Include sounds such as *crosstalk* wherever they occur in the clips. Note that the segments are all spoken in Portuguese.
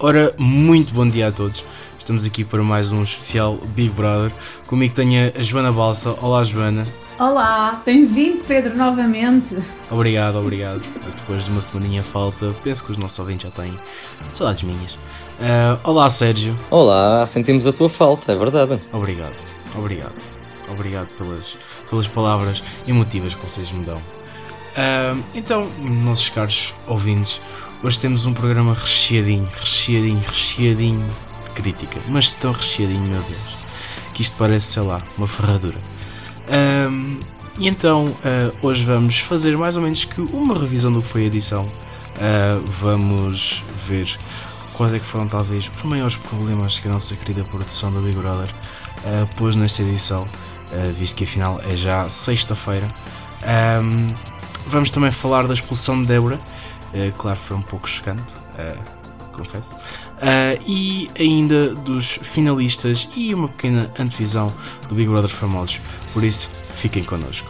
Ora, muito bom dia a todos. Estamos aqui para mais um especial Big Brother. Comigo tenho a Joana Balsa. Olá, Joana. Olá, bem-vindo, Pedro, novamente. Obrigado, obrigado. Depois de uma semaninha falta, penso que os nossos ouvintes já têm saudades minhas. Uh, olá, Sérgio. Olá, sentimos a tua falta, é verdade. Obrigado, obrigado. Obrigado pelas, pelas palavras emotivas que vocês me dão. Uh, então, nossos caros ouvintes, Hoje temos um programa recheadinho, recheadinho, recheadinho de crítica. Mas tão recheadinho, meu Deus, que isto parece, sei lá, uma ferradura. Um, e então, uh, hoje vamos fazer mais ou menos que uma revisão do que foi a edição. Uh, vamos ver quais é que foram talvez os maiores problemas que a nossa querida produção do Big Brother uh, pôs nesta edição, visto que afinal é já sexta-feira. Um, vamos também falar da expulsão de Débora Uh, claro, foi um pouco chocante, uh, confesso. Uh, e ainda dos finalistas e uma pequena antevisão do Big Brother Famosos. Por isso, fiquem connosco.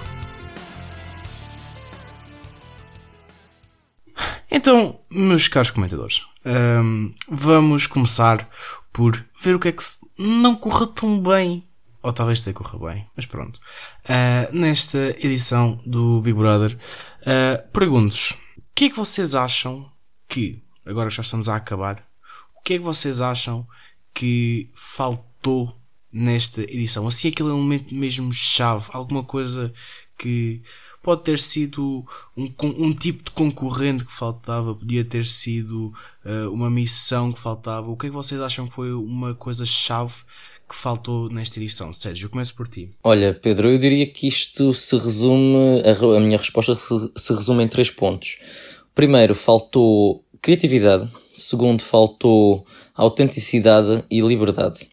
Então, meus caros comentadores, um, ehm, vamos começar por ver o que é que não corre tão bem, ou talvez até corra bem, mas pronto. Uh, nesta edição do Big Brother, uh, pergunto-vos que é que vocês acham que, agora já estamos a acabar, o que é que vocês acham que faltou nesta edição? Assim, aquele elemento mesmo chave, alguma coisa que pode ter sido um, um tipo de concorrente que faltava, podia ter sido uh, uma missão que faltava. O que é que vocês acham que foi uma coisa chave que faltou nesta edição? Sérgio, começo por ti. Olha, Pedro, eu diria que isto se resume, a, a minha resposta se, resume em três pontos. Primeiro, faltou criatividade. Segundo, faltou autenticidade e liberdade.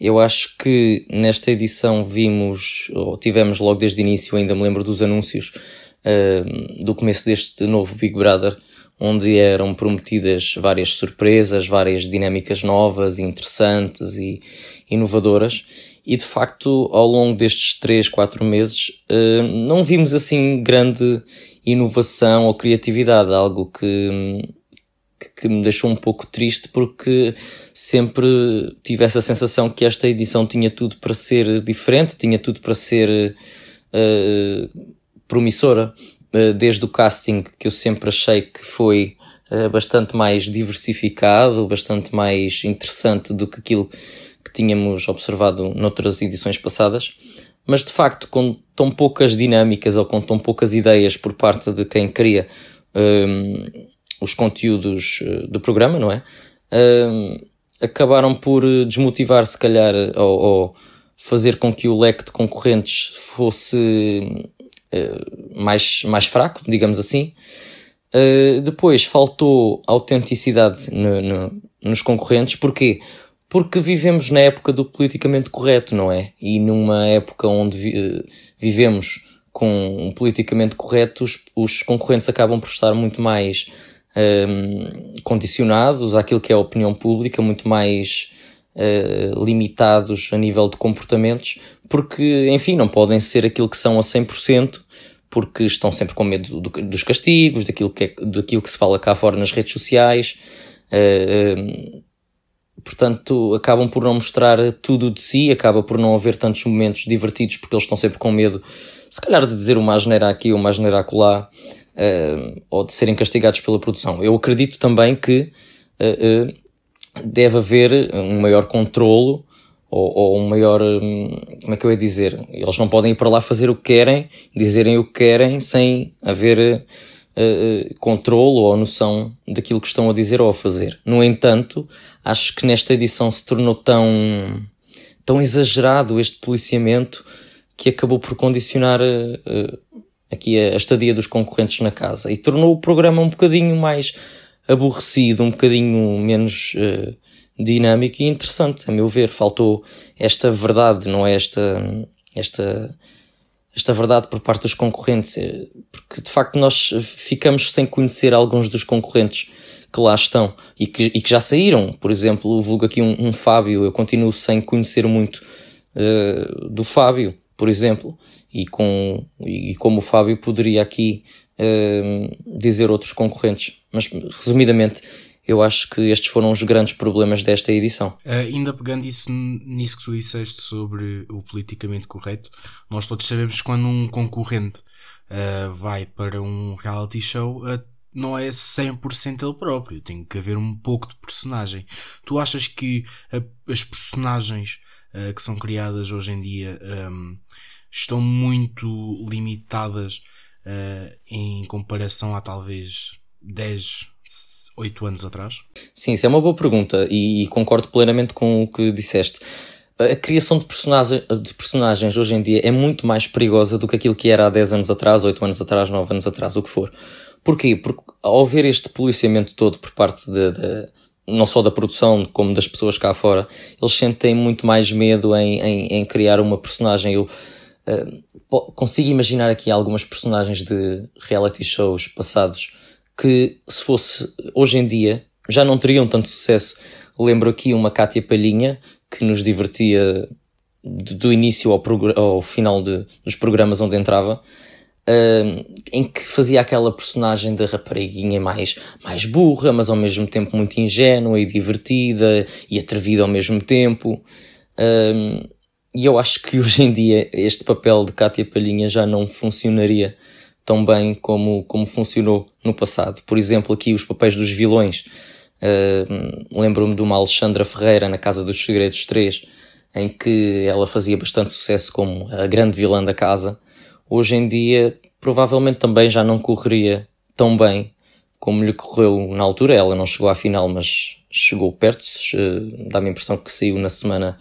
Eu acho que nesta edição vimos, ou tivemos logo desde o início, ainda me lembro dos anúncios uh, do começo deste novo Big Brother, onde eram prometidas várias surpresas, várias dinâmicas novas, interessantes e inovadoras. E de facto, ao longo destes 3, 4 meses, uh, não vimos assim grande inovação ou criatividade, algo que, que me deixou um pouco triste porque sempre tive essa sensação que esta edição tinha tudo para ser diferente, tinha tudo para ser uh, promissora, uh, desde o casting que eu sempre achei que foi bastante mais diversificado, bastante mais interessante do que aquilo tínhamos observado noutras edições passadas mas de facto com tão poucas dinâmicas ou com tão poucas ideias por parte de quem cria um, os conteúdos eh, do programa, não é? Um, acabaram por desmotivar, se calhar, ou, ou, fazer com que o leque de concorrentes fosse uh, mais, mais fraco, digamos assim. Uh, depois faltou autenticidade no, no, nos concorrentes, porquê? Porque vivemos na época do politicamente correto, não é? E numa época onde vi eh, vivemos com um politicamente correto, os, os, concorrentes acabam por estar muito mais um, ehm, condicionados àquilo que é a opinião pública, muito mais uh, limitados a nível de comportamentos, porque, enfim, não podem ser aquilo que são a 100%, porque estão sempre com medo do, dos castigos, daquilo que, é, daquilo que se fala cá fora nas redes sociais. Uh, portanto acabam por não mostrar tudo de si, acaba por não haver tantos momentos divertidos porque eles estão sempre com medo, se calhar de dizer uma asneira aqui ou uma asneira acolá, uh, ou de serem castigados pela produção. Eu acredito também que uh, uh, deve haver um maior controlo ou, ou, um maior, um, como é que eu ia dizer? Eles não podem ir para lá fazer o que querem, dizerem o que querem sem haver uh, controlo ou noção daquilo que estão a dizer ou a fazer. No entanto, acho que nesta edição se tornou tão, tão exagerado este policiamento que acabou por condicionar uh, aqui a, a estadia dos concorrentes na casa e tornou o programa um bocadinho mais aborrecido, um bocadinho menos uh, dinâmico e interessante, a meu ver. Faltou esta verdade, não é esta, esta esta verdade por parte dos concorrentes, eh, porque de facto nós ficamos sem conhecer alguns dos concorrentes que lá estão e que, e que já saíram. Por exemplo, vulgo aqui um, um Fábio, eu continuo sem conhecer muito uh, do Fábio, por exemplo, e, com, e, como o Fábio poderia aqui uh, dizer outros concorrentes. Mas resumidamente, eu acho que estes foram os grandes problemas desta edição. Uh, ainda pegando isso nisso que tu disseste sobre o politicamente correto, nós todos sabemos que quando um concorrente uh, vai para um reality show, uh, não é 100% ele próprio, tem que haver um pouco de personagem. Tu achas que as personagens que são criadas hoje em dia um, estão muito limitadas em comparação a talvez 10, oito anos atrás? Sim, isso é uma boa pergunta e, concordo plenamente com o que disseste. A criação de, personagem, de personagens hoje em dia é muito mais perigosa do que aquilo que era há 10 anos atrás, 8 anos atrás, 9 anos atrás, o que for. Porquê? Porque ao ver este policiamento todo por parte de, de não só da produção como das pessoas cá fora, eles sentem muito mais medo em, em, em criar uma personagem. Eu uh, consigo imaginar aqui algumas personagens de reality shows passados que se fosse hoje em dia já não teriam tanto sucesso. Lembro aqui uma Cátia Palhinha que nos divertia do início ao, ao final de, dos programas onde entrava, uh, em que fazia aquela personagem da rapariguinha mais, mais burra, mas ao mesmo tempo muito ingênua e divertida e atrevida ao mesmo tempo. Uh, e eu acho que hoje em dia este papel de Cátia Palhinha já não funcionaria tão bem como, como funcionou no passado. Por exemplo, aqui os papéis dos vilões. Uh, Lembro-me de uma Alexandra Ferreira na Casa dos Segredos 3, em que ela fazia bastante sucesso como a grande vilã da casa. Hoje em dia, provavelmente também já não correria tão bem como lhe correu na altura. Ela não chegou à final, mas chegou perto. Uh, Dá-me a impressão que saiu na semana,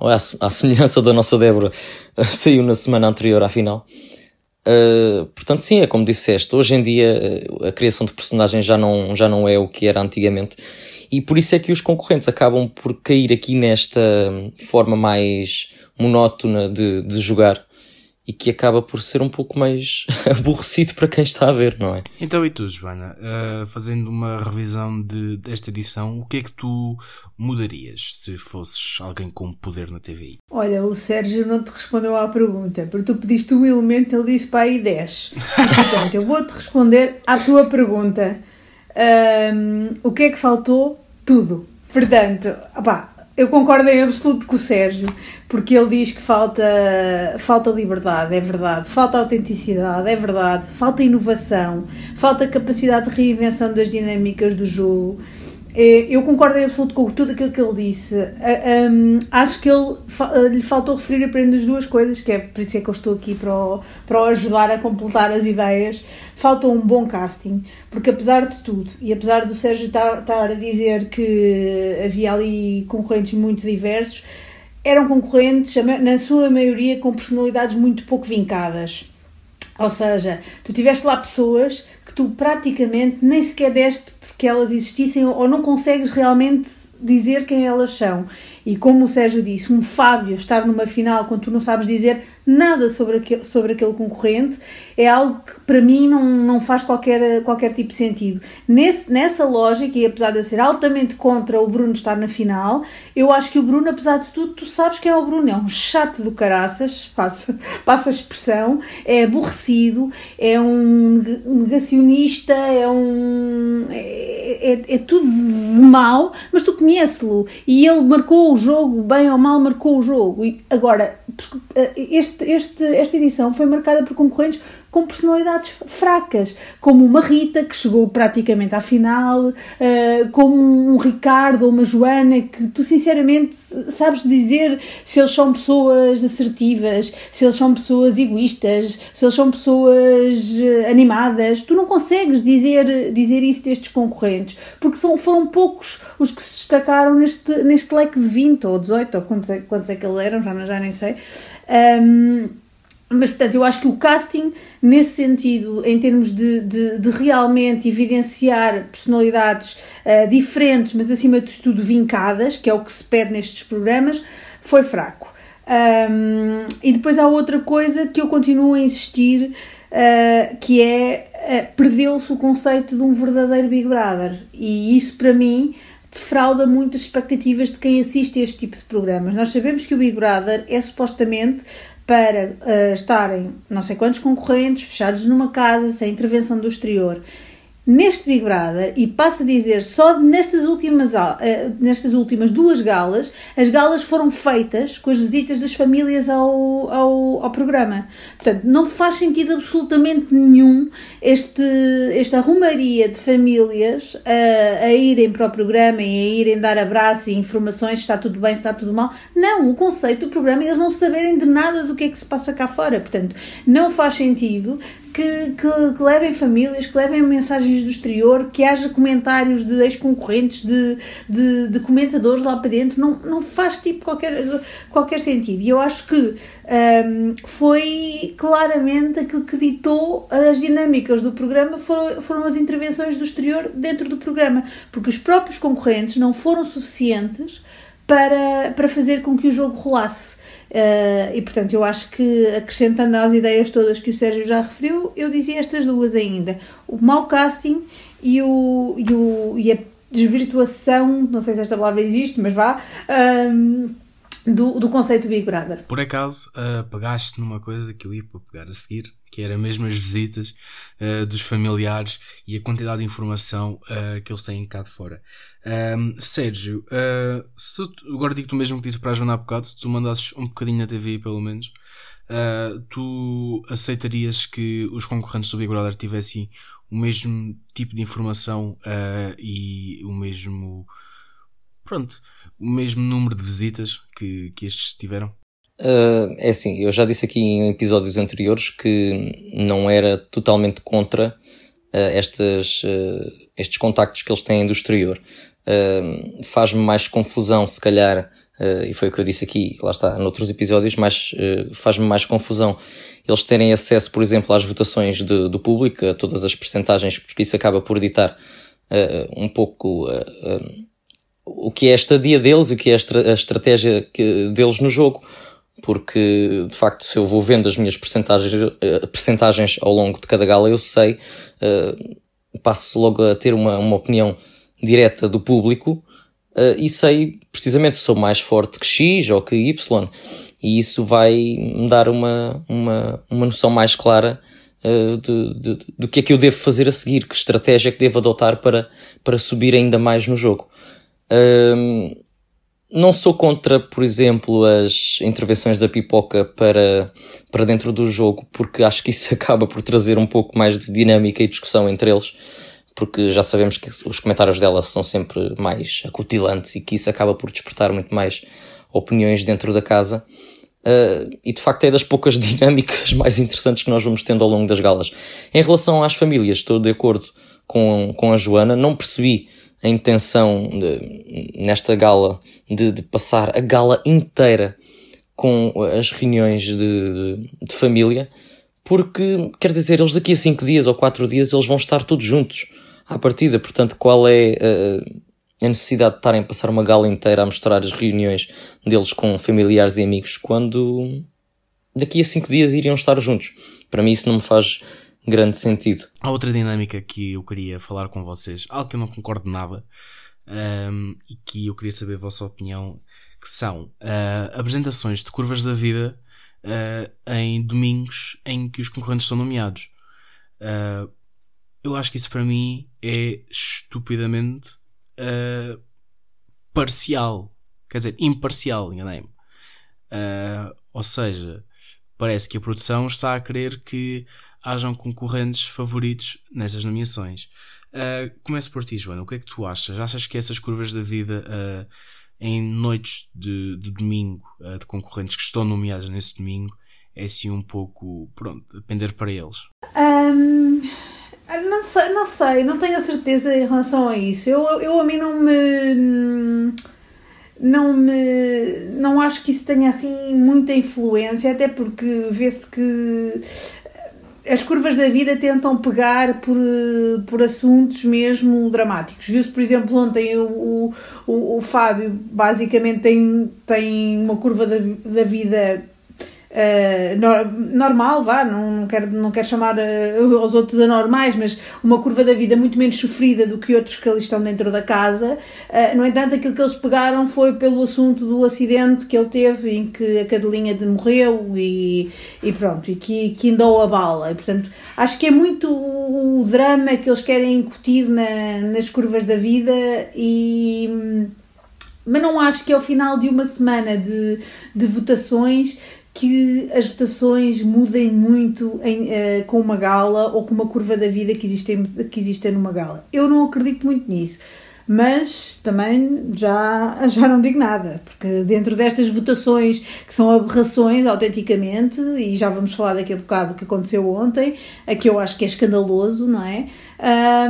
à *laughs* semelhança da nossa Débora, saiu na semana anterior à final. Uh, portanto, sim, é como disseste, hoje em dia a criação de personagens já não, já não é o que era antigamente e por isso é que os concorrentes acabam por cair aqui nesta forma mais monótona de, de jogar e que acaba por ser um pouco mais *laughs* aborrecido para quem está a ver, não é? Então, e tu, Joana, uh, fazendo uma revisão de, desta edição, o que é que tu mudarias se fosses alguém com poder na TVI? Olha, o Sérgio não te respondeu à pergunta, porque tu pediste um elemento, ele disse para aí 10. *laughs* Portanto, eu vou-te responder à tua pergunta. Um, o que é que faltou? Tudo. Portanto, opá, eu concordo em absoluto com o Sérgio, porque ele diz que falta, falta liberdade, é verdade, falta autenticidade, é verdade, falta inovação, falta capacidade de reinvenção das dinâmicas do jogo. É, eu concordo em absoluto com tudo aquilo que ele disse. acho que ele lhe faltou referir apenas duas coisas, que é por isso é que eu estou aqui para o, para o ajudar a completar as ideias. Falta um bom casting, porque apesar de tudo, e apesar do Sérgio estar a dizer que havia ali concorrentes muito diversos, eram concorrentes, na sua maioria, com personalidades muito pouco vincadas. Ou seja, tu tiveste lá pessoas que tu praticamente nem sequer deste porque elas existissem ou não consegues realmente dizer quem elas são. E como o Sérgio disse, um Fábio estar numa final quando tu não sabes dizer nada sobre aquele, sobre aquele concorrente, é algo que para mim não, não faz qualquer, qualquer tipo de sentido. Nesse, nessa lógica, e apesar de eu ser altamente contra o Bruno estar na final, eu acho que o Bruno, apesar de tudo, tu sabes que é o Bruno, é um chato do caraças, *laughs* passo a expressão, é aborrecido, é um negacionista, é um. é, é, é tudo mal, mas tu conheces-lo e ele marcou o jogo, bem ou mal marcou o jogo. E agora, este este, este, esta edição foi marcada por concorrentes com personalidades fracas, como uma Rita, que chegou praticamente à final, uh, como um Ricardo ou uma Joana, que tu sinceramente sabes dizer se eles são pessoas assertivas, se eles são pessoas egoístas, se eles são pessoas eh, animadas. Tu não consegues dizer, dizer isso destes concorrentes, porque são, foram poucos os que se destacaram neste, neste leque de 20 ou 18, ou quantos é, quantos é que eles eram, já, já nem sei. Um, mas, portanto, eu acho que o casting, nesse sentido, em termos de, de, de realmente evidenciar personalidades uh, diferentes, mas acima de tudo vincadas, que é o que se pede nestes programas, foi fraco. Um, e depois há outra coisa que eu continuo a insistir, uh, que é uh, perdeu-se o conceito de um verdadeiro Big Brother. E isso, para mim, defrauda muitas expectativas de quem assiste a este tipo de programas. Nós sabemos que o Big Brother é supostamente para uh, estarem não sei quantos concorrentes fechados numa casa sem intervenção do exterior. Neste Big Brother, e passo a dizer, só nestas últimas, uh, nestas últimas duas galas, as galas foram feitas com as visitas das famílias ao, ao, ao programa. Portanto, não faz sentido absolutamente nenhum este, esta rumaria de famílias uh, a irem para o programa e a irem dar abraços e informações se está tudo bem, se está tudo mal. Não, o conceito do programa é eles não saberem de nada do que é que se passa cá fora. Portanto, não faz sentido que, que, que, levem famílias, que levem mensagens do exterior, que haja comentários de ex-concorrentes, de, de, de, comentadores lá para dentro, não, não faz tipo qualquer, qualquer sentido. E eu acho que um, foi claramente aquilo que ditou as dinâmicas do programa foram, foram as intervenções do exterior dentro do programa, porque os próprios concorrentes não foram suficientes para, para fazer com que o jogo rolasse. Uh, e portanto, eu acho que acrescentando às ideias todas que o Sérgio já referiu, eu dizia estas duas ainda: o mau casting e, o, e, o, e a desvirtuação, não sei se esta palavra existe, mas vá. Um, do, do conceito Big Brother. Por acaso, uh, pegaste numa coisa que eu ia para pegar a seguir, que era mesmo as visitas uh, dos familiares e a quantidade de informação uh, que eles têm cá de fora. Um, Sérgio, se tu, agora digo-te o mesmo que disse para a Joana há bocado, se tu mandasses um bocadinho na TV, pelo menos, tu aceitarias que os concorrentes do Big Brother tivessem o mesmo tipo de informação e o mesmo pronto, o mesmo número de visitas que, que estes tiveram? Uh, é assim, eu já disse aqui em episódios anteriores que não era totalmente contra uh, estas, uh, estes contactos que eles têm do exterior. Faz-me mais confusão, se calhar, e foi o que eu disse aqui, lá está, noutros episódios, mas faz-me mais confusão eles terem acesso, por exemplo, às votações de, do público, a todas as percentagens, porque isso acaba por ditar um pouco o que é a estadia deles, o que é a, estratégia que, deles no jogo. Porque, de facto, se eu vou vendo as minhas percentagens, percentagens ao longo de cada gala, eu sei, uh, passo logo a ter uma, uma opinião direta do público uh, e sei precisamente se sou mais forte que X ou que Y. E isso vai me dar uma, uma, uma noção mais clara do que é que eu devo fazer a seguir, que estratégia é que devo adotar para, para subir ainda mais no jogo. Um, não sou contra, por exemplo, as intervenções da pipoca para, para dentro do jogo, porque acho que isso *laughs* acaba por trazer um pouco mais de dinâmica e discussão entre eles, porque já sabemos que os comentários dela são sempre mais acutilantes e que isso acaba por despertar muito mais opiniões dentro da casa. Uh, e de facto é das poucas *laughs* dinâmicas mais interessantes que nós vamos tendo ao longo das galas. Em relação às famílias, estou de acordo com, com a Joana, não percebi a intenção de, nesta gala de, de, passar a gala inteira com as reuniões de, de, de, família, porque, quer dizer, eles daqui a 5 dias ou 4 dias eles vão estar todos juntos à partida, portanto, qual é a, a necessidade de estarem a passar uma gala inteira a mostrar as reuniões deles com familiares e amigos quando daqui a 5 dias iriam estar juntos? Para mim isso não me faz grande sentido. Há outra dinâmica que eu queria falar com vocês, algo que eu não concordo nada um, e que eu queria saber a vossa opinião, que são uh, apresentações de curvas da vida uh, em domingos em que os concorrentes são nomeados. Uh, eu acho que isso para mim é estupidamente parcial, quer dizer, imparcial, enganei-me. ou seja, parece que a produção está a querer que hajam concorrentes favoritos nessas nomeações. Uh, começo por ti, Joana. O que é que tu achas? Achas que essas curvas da vida uh, em noites de, de domingo uh, de concorrentes que estão nomeados nesse domingo é assim um pouco, pronto, depender para eles? Um, não sei, não sei, não tenho a certeza em relação a isso. Eu, eu a mim não me não me não acho que isso tenha assim muita influência até porque vê-se que as curvas da vida tentam pegar por, por assuntos mesmo dramáticos. Viu-se, por exemplo, ontem o, o, o Fábio basicamente tem, tem uma curva da, da vida uh, normal, vá, não, não, quero, não quero chamar uh, os outros anormais, mas uma curva da vida muito menos sofrida do que outros que ali estão dentro da casa. Uh, no entanto, aquilo que eles pegaram foi pelo assunto do acidente que ele teve, em que a cadelinha de morreu e, e pronto, e que, que andou a bala. E, portanto, acho que é muito o drama que eles querem incutir na, nas curvas da vida e mas não acho que ao final de uma semana de, de votações que as votações mudem muito em, uh, com uma gala ou com uma curva da vida que existe, que existe numa gala. Eu não acredito muito nisso mas também já, *laughs* já não digo nada, porque dentro destas votações que são aberrações autenticamente, e já vamos falar daqui a bocado do que aconteceu ontem, aqui eu acho que é escandaloso, não é?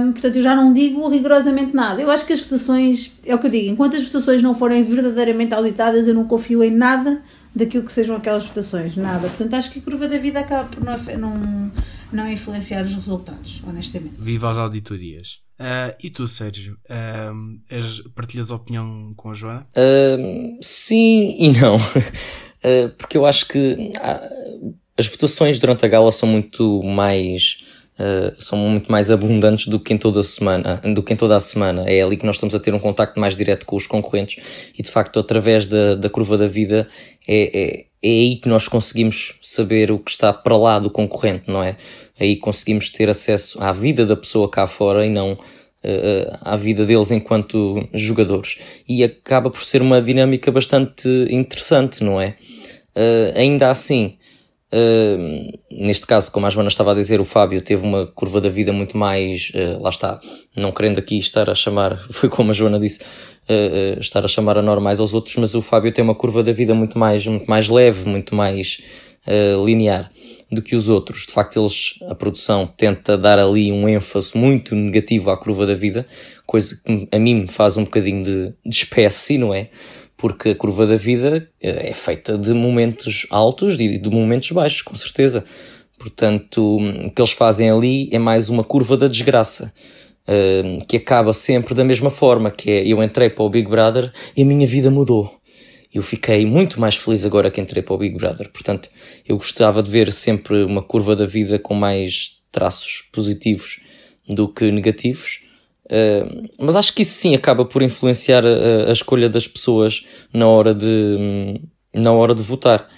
Um, portanto, eu já não digo rigorosamente nada. Eu acho que as votações, é o que eu digo, enquanto as votações não forem verdadeiramente auditadas, eu não confio em nada daquilo que sejam aquelas votações, nada. Portanto, acho que a curva da vida acaba por não, não, não influenciar os resultados, honestamente. Viva as auditorias. Uh, e tu, Sérgio, uh, és, partilhas a opinião com a Joana? Uh, sim e não. *laughs* porque eu acho que as votações durante a gala são muito mais. São muito mais abundantes do que em toda a semana, do que em toda a semana. É ali que nós estamos a ter um contacto mais direto com os concorrentes e de facto através da, da curva da vida é, é, é aí que nós conseguimos saber o que está para lá do concorrente, não é? Aí conseguimos ter acesso à vida da pessoa cá fora e não uh, à vida deles enquanto jogadores. E acaba por ser uma dinâmica bastante interessante, não é? Uh, ainda assim, uh, neste caso, como a Joana estava a dizer, o Fábio teve uma curva da vida muito mais, lá está, não querendo aqui estar a chamar, *laughs* foi como a Joana disse, uh, estar a chamar anormais aos outros, mas o Fábio tem uma curva da vida muito mais, muito mais leve, muito mais uh, linear do que os outros. De facto, eles, a produção tenta dar ali um ênfase muito negativo à curva da vida, coisa que a mim me faz um bocadinho de, de espécie, não é? Porque a curva da vida é feita de momentos altos e de momentos baixos, com certeza. Portanto, o que eles fazem ali é mais uma curva da desgraça uh, que acaba sempre da mesma forma, que é eu entrei para o Big Brother e a minha vida mudou. Eu fiquei muito mais feliz agora que entrei para o Big Brother. Portanto, eu gostava de ver sempre uma curva da vida com mais traços positivos do que negativos. Uh, mas acho que isso sim acaba por influenciar a, a, escolha das pessoas na hora de, na hora de votar.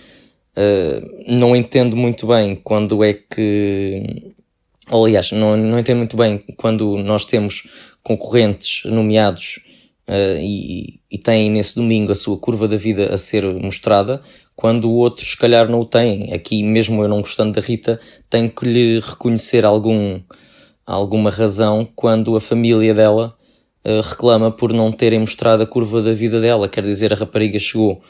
Uh, não entendo muito bem quando é que aliás, não, não entendo muito bem quando nós temos concorrentes nomeados uh, e, e têm nesse domingo a sua curva da vida a ser mostrada, quando outros, se calhar, não o têm. Aqui, mesmo eu não gostando da Rita, tenho que lhe reconhecer algum, alguma razão quando a família dela uh, reclama por não terem mostrado a curva da vida dela. Quer dizer, a rapariga chegou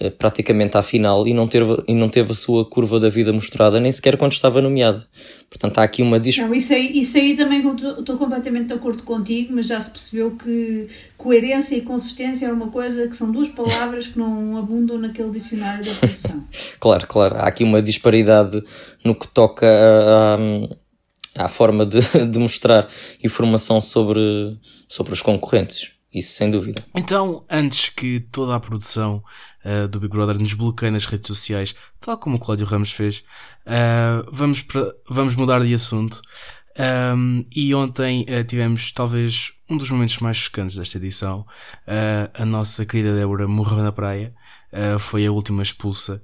eh, praticamente à final e não, teve, e não teve a sua curva da vida mostrada nem sequer quando estava nomeada. Portanto, há aqui uma disputa. Isso aí, isso aí também estou completamente de acordo contigo, mas já se percebeu que coerência e consistência é uma coisa que são duas palavras que não abundam naquele dicionário da produção. *laughs* claro, claro. Há aqui uma disparidade no que toca a, a, à forma de, *laughs* de mostrar informação sobre, sobre os concorrentes. Isso sem dúvida. Então, antes que toda a produção uh, do Big Brother nos bloqueie nas redes sociais, tal como o Cláudio Ramos fez, uh, vamos, pra, vamos mudar de assunto. Um, e ontem uh, tivemos talvez um dos momentos mais chocantes desta edição. a nossa querida Débora morreu na praia. foi a última expulsa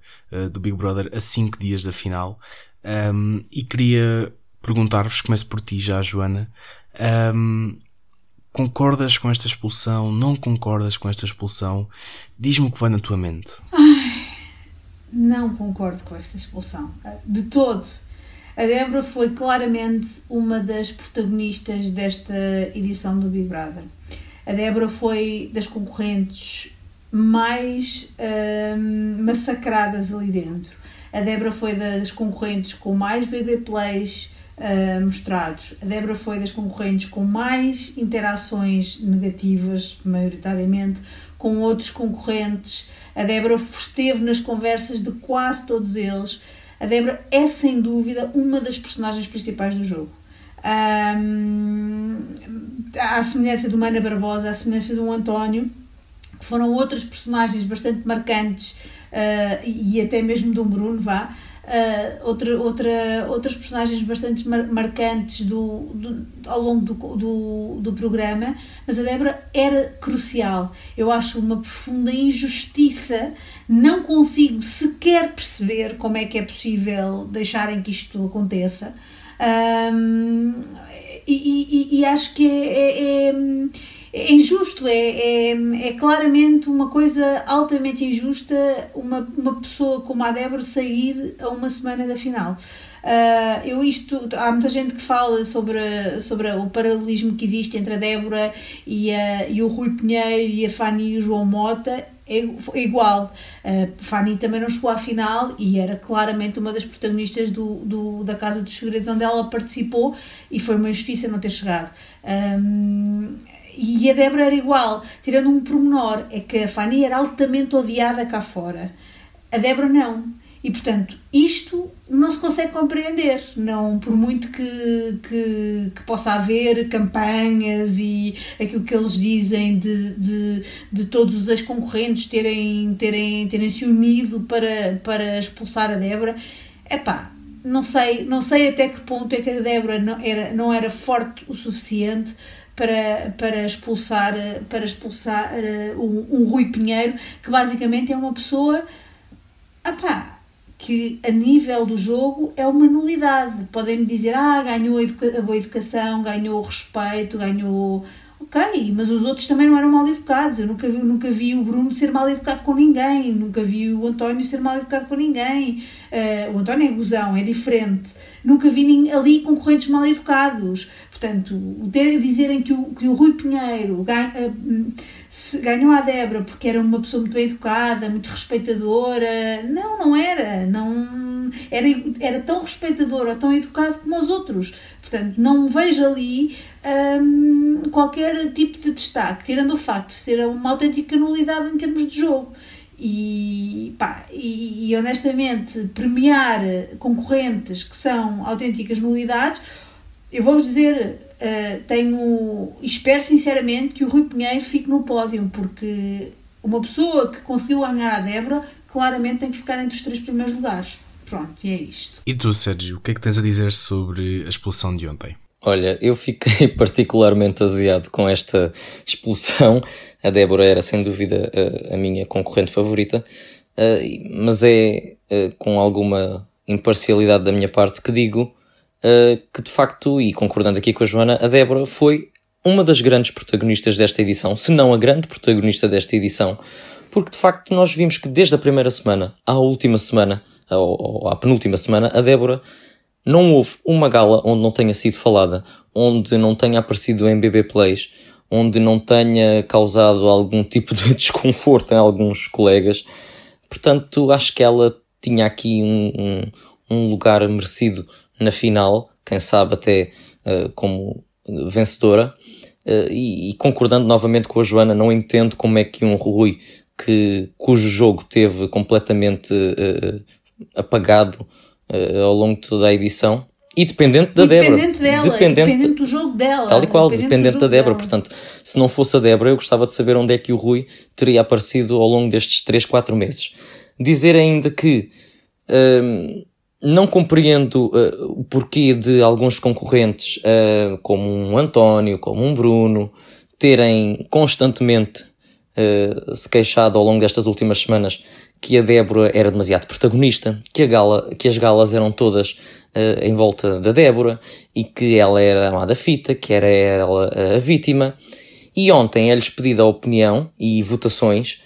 do Big Brother a 5 dias da final. Um, e queria perguntar-vos, começo por ti já, Joana. Um, Concordas com esta expulsão? Não concordas com esta expulsão? Diz-me o que vai na tua mente. Ai, não concordo com esta expulsão. De todo. A Débora foi claramente uma das protagonistas desta edição do Big Brother. A Débora foi das concorrentes mais massacradas ali dentro. A Débora foi das concorrentes com mais BB Plays uh, mostrados. A Débora foi das concorrentes com mais interações negativas, maioritariamente, com outros concorrentes. A Débora esteve nas conversas de quase todos eles. A Débora é, sem dúvida, uma das personagens principais do jogo. Um, à semelhança do Mana Barbosa, à semelhança do António, que foram outras personagens bastante marcantes uh, e até mesmo do Bruno, vá. Uh, outra, outra, outras personagens bastante mar marcantes do, do, ao longo do, do, do, programa, mas a Débora era crucial. Eu acho uma profunda injustiça, não consigo sequer perceber como é que é possível deixarem que isto aconteça. Um, e, e, e, acho que é, é, é é injusto, é, é, é, claramente uma coisa altamente injusta uma, uma pessoa como a Débora sair a uma semana da final. Uh, eu isto, há muita gente que fala sobre, sobre o paralelismo que existe entre a Débora e, a, e o Rui Pinheiro e a Fanny e o João Mota é, é igual. Uh, Fanny também não chegou à final e era claramente uma das protagonistas do, do, da Casa dos Segredos onde ela participou e foi uma injustiça não ter chegado. Um, e a Débora era igual, tirando um pormenor, é que a Fanny era altamente odiada cá fora. A Débora não. E portanto, isto não se consegue compreender, não por muito que, que, que, possa haver campanhas e aquilo que eles dizem de, de, de todos os ex-concorrentes terem, terem, terem se unido para, para expulsar a Débora. Epá, não sei, não sei até que ponto é que a Débora não era, não era forte o suficiente para, para expulsar, para expulsar uh, um, um Rui Pinheiro, que basicamente é uma pessoa apá, que a nível do jogo é uma nulidade. Podem-me dizer, ah, ganhou a, educa a boa educação, ganhou o respeito, ganhou. Ok, mas os outros também não eram mal educados. Eu nunca vi, nunca vi o Bruno ser mal educado com ninguém, nunca vi o António ser mal educado com ninguém. Uh, o António é gozão, é diferente. Nunca vi ali concorrentes mal educados. Portanto, dizerem que o, que o Rui Pinheiro eh, ganhou a Débora porque era uma pessoa muito bem educada, muito respeitadora, não, não era. Não, era, era tão respeitador ou tão educado como os outros. Portanto, não vejo ali hum, qualquer tipo de destaque, tirando o facto de ser uma autêntica nulidade em termos de jogo. E, pá, e, e honestamente, premiar concorrentes que são autênticas nulidades eu vou-vos dizer, uh, tenho, espero sinceramente que o Rui Pinheiro fique no pódio, porque uma pessoa que conseguiu ganhar a Débora claramente tem que ficar entre os três primeiros lugares. Pronto, e é isto. E tu, Sérgio, o que é que tens a dizer sobre a expulsão de ontem? Olha, eu fiquei *laughs* particularmente aziado com esta expulsão. A Débora era sem dúvida a, a minha concorrente favorita, uh, mas é uh, com alguma imparcialidade da minha parte que digo uh, que de facto, e concordando aqui com a Joana, a Débora foi uma das grandes protagonistas desta edição, se não a grande protagonista desta edição, porque de facto nós vimos que desde a primeira semana à última semana, ou, ou à penúltima semana, a Débora não houve uma gala onde não tenha sido falada, onde não tenha aparecido em BB Plays, onde não tenha causado algum tipo de *laughs* desconforto em alguns colegas. Portanto, acho que ela tinha aqui um, um, um lugar merecido na final, quem sabe até uh, como vencedora. Uh, e, e, concordando novamente com a Joana, não entendo como é que um Rui que, cujo jogo teve completamente uh, apagado ao longo de toda a edição e dependente da Débora. Dependente dela, dependente, dependente do jogo dela. Tal e qual, dependente, dependente da Débora. Portanto, se não fosse a Débora, eu gostava de saber onde é que o Rui teria aparecido ao longo destes 3, 4 meses. Dizer ainda que hum, não compreendo uh, o porquê de alguns concorrentes, uh, como um António, como um Bruno, terem constantemente uh, se queixado ao longo destas últimas semanas que a Débora era demasiado protagonista, que, a gala, que as galas eram todas em volta da Débora e que ela era a amada fita, que era ela a vítima. E ontem é-lhes pedida a opinião e votações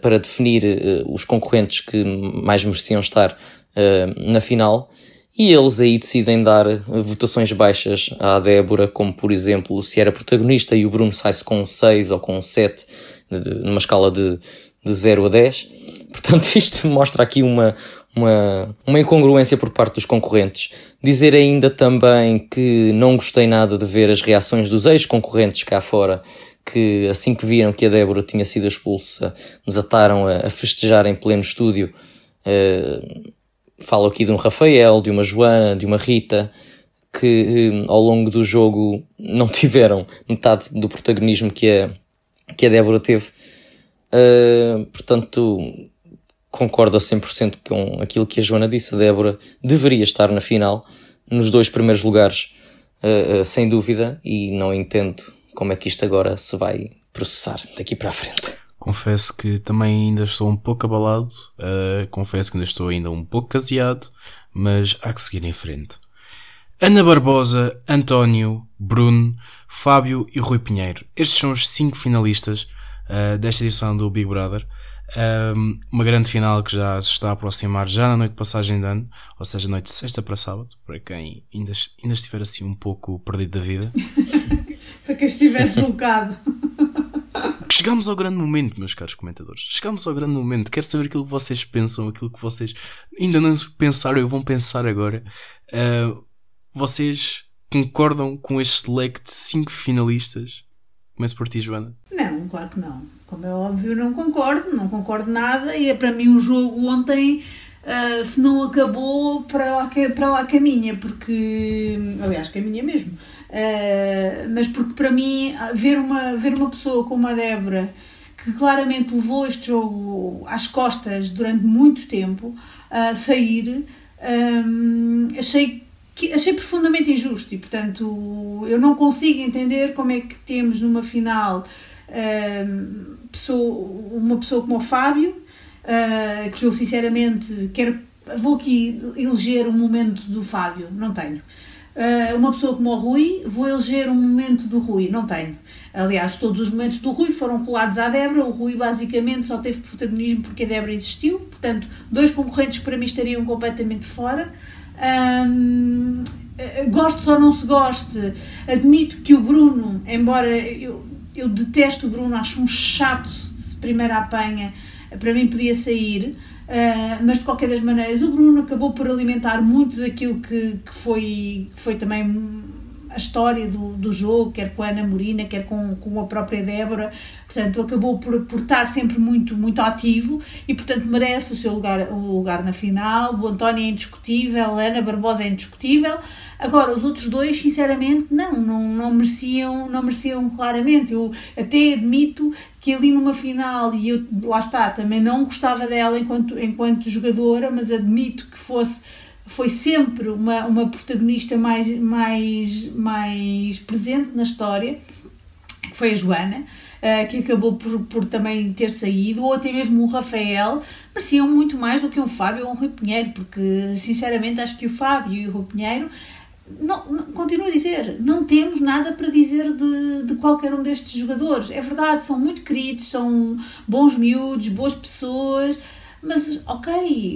para definir os concorrentes que mais mereciam estar uh, na final. E eles aí decidem dar votações baixas à Débora, como por exemplo, se era protagonista e o Bruno sai-se com um 6 ou com um 7, numa escala de, de 0 a 10. Portanto, *laughs* isto mostra aqui uma, uma, uma incongruência por parte dos concorrentes. Dizer ainda também que não gostei nada de ver as reações dos ex-concorrentes cá fora, que assim que viram que a Débora tinha sido expulsa, desataram a, a festejar em pleno estúdio. Uh, falo aqui de um Rafael, de uma Joana, de uma Rita, que hum, ao longo do jogo não *laughs* tiveram metade do protagonismo que a, que a Débora teve. Uh, portanto, concordo a 100% com aquilo que a Joana disse. A Débora deveria estar na final, nos dois primeiros lugares, uh, uh, sem dúvida, e não entendo como é que isto agora se vai processar daqui para a frente. Confesso que também ainda estou um pouco abalado, uh, confesso que ainda estou ainda um pouco caseado, mas há que seguir em frente. Ana Barbosa, António, Bruno, Fábio e Rui Pinheiro. Estes são os cinco finalistas uh, desta edição do Big Brother. Um, uma grande final que já se está a aproximar já na noite de passagem de ano, ou seja, noite de sexta para sábado, para quem ainda, ainda estiver assim um pouco perdido da vida. *laughs* para quem estiver deslocado. Chegamos ao grande momento, meus caros comentadores. Chegamos ao grande momento. Quero saber aquilo que vocês pensam, aquilo que vocês ainda não pensaram e vão pensar agora. Uh, vocês concordam com este leque de 5 finalistas? Começo por ti, Joana. Não, claro que não. Como é óbvio, não concordo, não concordo nada. E é para mim o jogo ontem, uh, se não acabou, para lá, para lá caminha, porque. Aliás, caminha mesmo. Uh, mas porque para mim, ver uma, ver uma pessoa como a Débora, que claramente levou este jogo às costas durante muito tempo, a uh, sair, um, achei que achei profundamente injusto e, portanto, eu não consigo entender como é que temos numa final uh, pessoa, uma pessoa como o Fábio, uh, que eu sinceramente quero, vou aqui eleger um momento do Fábio, não tenho. Uh, uma pessoa como o Rui, vou eleger um momento do Rui, não tenho. Aliás, todos os momentos do Rui foram colados à Débora, o Rui basicamente só teve protagonismo porque a Débora existiu, portanto, dois concorrentes que para mim estariam completamente fora. Um, gosto ou não se goste, admito que o Bruno, embora eu, eu detesto o Bruno, acho um chato de primeira apanha, para mim podia sair, uh, mas de qualquer das maneiras o Bruno acabou por alimentar muito daquilo que, que, foi, que foi também a história do, do jogo, quer com a Ana Morina, quer com, com a própria Débora, portanto acabou por, por estar sempre muito, muito ativo e portanto merece o seu lugar, o lugar na final, o António é indiscutível, a Ana Barbosa é indiscutível, agora os outros dois sinceramente não, não, não mereciam, não mereciam claramente, eu até admito que ali numa final, e eu lá está, também não gostava dela enquanto, enquanto jogadora, mas admito que fosse foi sempre uma, uma protagonista mais, mais, mais presente na história, que foi a Joana, uh, que acabou por, por também ter saído, ou até mesmo o Rafael, mereciam muito mais do que um Fábio ou um Rui Pinheiro, porque sinceramente acho que o Fábio e o Rui Pinheiro não, não, continuo a dizer, não temos nada para dizer de, de qualquer um destes jogadores. É verdade, são muito queridos, são bons miúdos, boas pessoas, mas ok,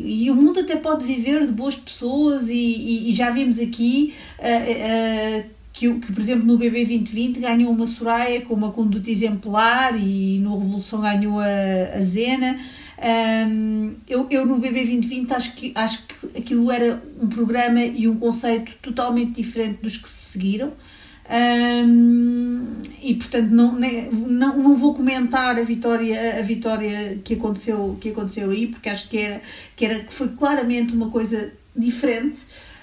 e o mundo até pode viver de boas pessoas, e, e, e já vimos aqui uh, uh, que, que, por exemplo, no BB 2020 ganhou uma Soraya com uma conduta exemplar e no Revolução ganhou a, a Zena. Um, eu, eu no BB 2020 acho que, acho que aquilo era um programa e um conceito totalmente diferente dos que se seguiram. Um, e portanto não, não, não vou comentar a vitória, a vitória que, aconteceu, que aconteceu aí, porque acho que, era, que, era, que foi claramente uma coisa diferente.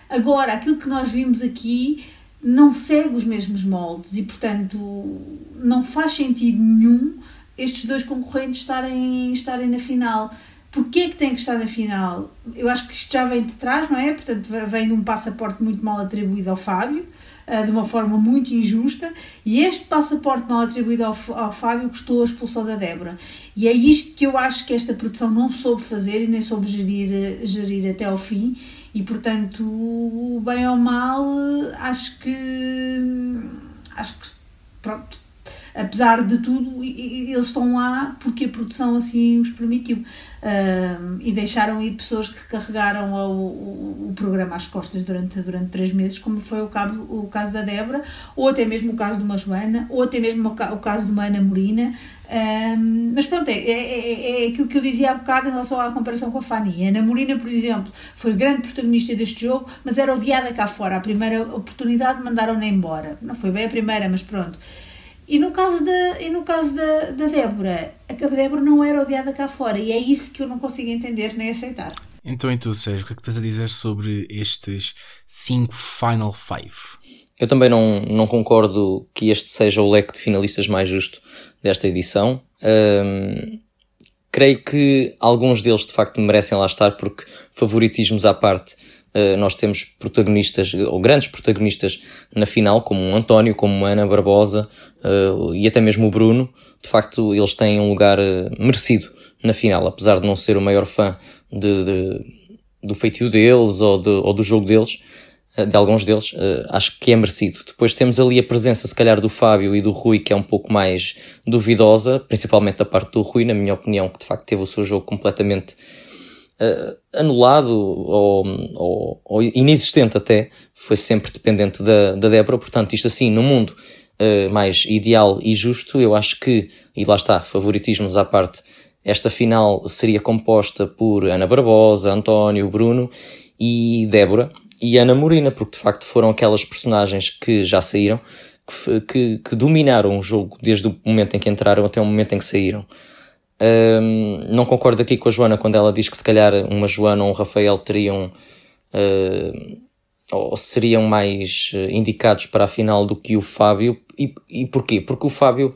Agora, aquilo que nós vimos aqui não segue os mesmos moldes e, portanto, não faz sentido nenhum estes dois concorrentes estarem, estarem na final. Porquê que tem que estar na final? Eu acho que isto já vem de trás, não é? Portanto, vem de um passaporte muito mal atribuído ao Fábio. Eh, de uma forma muito injusta e este passaporte mal atribuído ao, ao Fábio custou a expulsão da Débora. E é isto que eu acho que esta produção não soube fazer e nem soube gerir, eh, gerir até ao fim e portanto, bem ou mal, acho que acho que pronto, apesar de tudo, eles estão lá porque a produção assim os permitiu. Uh, e deixaram ir pessoas que carregaram o, o, o, programa às costas durante, durante três meses, como foi o, cabo, o caso da Débora, ou até mesmo o caso de uma Joana, ou até mesmo o, caso de uma Ana Morina. Um, mas pronto, é, é, é, é, aquilo que eu dizia há bocado em relação à comparação com a Fanny. A Ana Morina, por exemplo, foi grande protagonista deste jogo, mas era odiada cá fora. A primeira oportunidade mandaram-na embora. Não foi bem a primeira, mas pronto. E no caso da, e no caso da, da Débora, a Débora não era odiada cá fora e é isso que eu não consigo entender nem aceitar. Então, e tu, Sérgio, o que é que tens a dizer sobre estes 5 Final Five? Eu também não, não concordo que este seja o leque de finalistas mais justo desta edição. Um, creio que alguns deles de facto merecem lá estar porque favoritismos à parte, uh, nós temos protagonistas, ou grandes protagonistas na final, como o António, como a Ana Barbosa uh, e até mesmo o Bruno. De facto, eles têm um lugar merecido na final, apesar de não ser o maior fã de, de do feitio deles ou, de, ou do jogo deles eh, de alguns deles, acho que é merecido. Depois temos ali a presença, se calhar, do Fábio e do Rui, que é um pouco mais duvidosa, principalmente da parte do Rui, na minha opinião, que de facto teve o seu jogo completamente uh, anulado ou, ou, ou, inexistente até, foi sempre dependente da, da Débora. Portanto, isto assim, no mundo uh, mais ideal e justo, eu acho que, e lá está, favoritismos à parte, esta final seria composta por Ana Barbosa, António, Bruno e Débora e Ana Morina, porque de facto foram aquelas personagens que já saíram, que, que, que dominaram o jogo desde o momento em que entraram até o momento em que saíram. Um, não concordo aqui com a Joana quando ela diz que se calhar uma Joana ou um Rafael teriam uh, ou seriam mais uh, indicados para a final do que o Fábio. E, e porquê? Porque o Fábio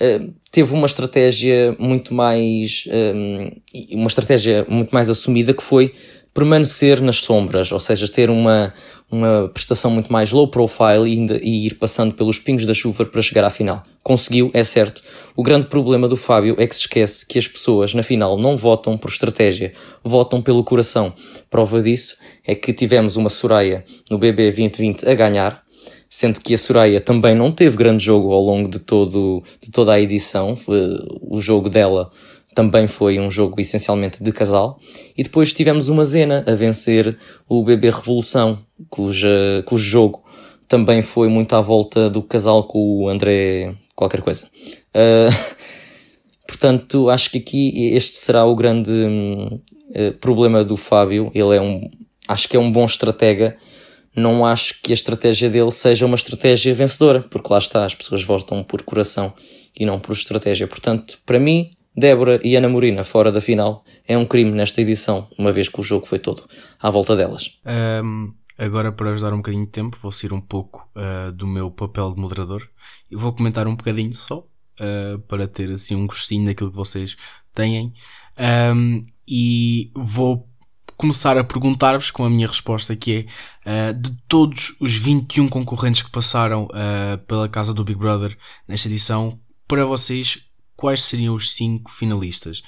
uh, teve uma estratégia muito mais um, uma estratégia muito mais assumida que foi permanecer nas sombras, ou seja, ter uma, uma prestação muito mais low profile e, ainda, e ir passando pelos pingos da chuva para chegar à final. Conseguiu, é certo. O grande problema do Fábio é que se esquece que as pessoas na final não votam por estratégia, votam pelo coração. Prova disso é que tivemos uma Soraya no BB 2020 a ganhar, sendo que a Soraya também não teve grande jogo ao longo de, todo, de toda a edição. O jogo dela também foi um jogo essencialmente de casal. E depois tivemos uma Zena a vencer o BB Revolução, cuja, cujo jogo também foi muito à volta do casal com o André qualquer coisa. Uh, *laughs* portanto, acho que aqui este será o grande uh, problema do Fábio. Ele é um, acho que é um bom estratega. Não acho que a estratégia dele seja uma estratégia vencedora, porque lá está, as pessoas votam por coração e não por estratégia. Portanto, para mim, Débora e Ana Morina fora da final é um crime nesta edição, uma vez que o jogo foi todo à volta delas. Um, agora, para ajudar um bocadinho de tempo, vou sair um pouco uh, do meu papel de moderador e vou comentar um bocadinho só, uh, para ter assim um gostinho daquilo que vocês têm. Um, e vou começar a perguntar-vos com a minha resposta que é uh, de todos os 21 concorrentes que passaram pela casa do Big Brother nesta edição, para vocês quais seriam os cinco finalistas.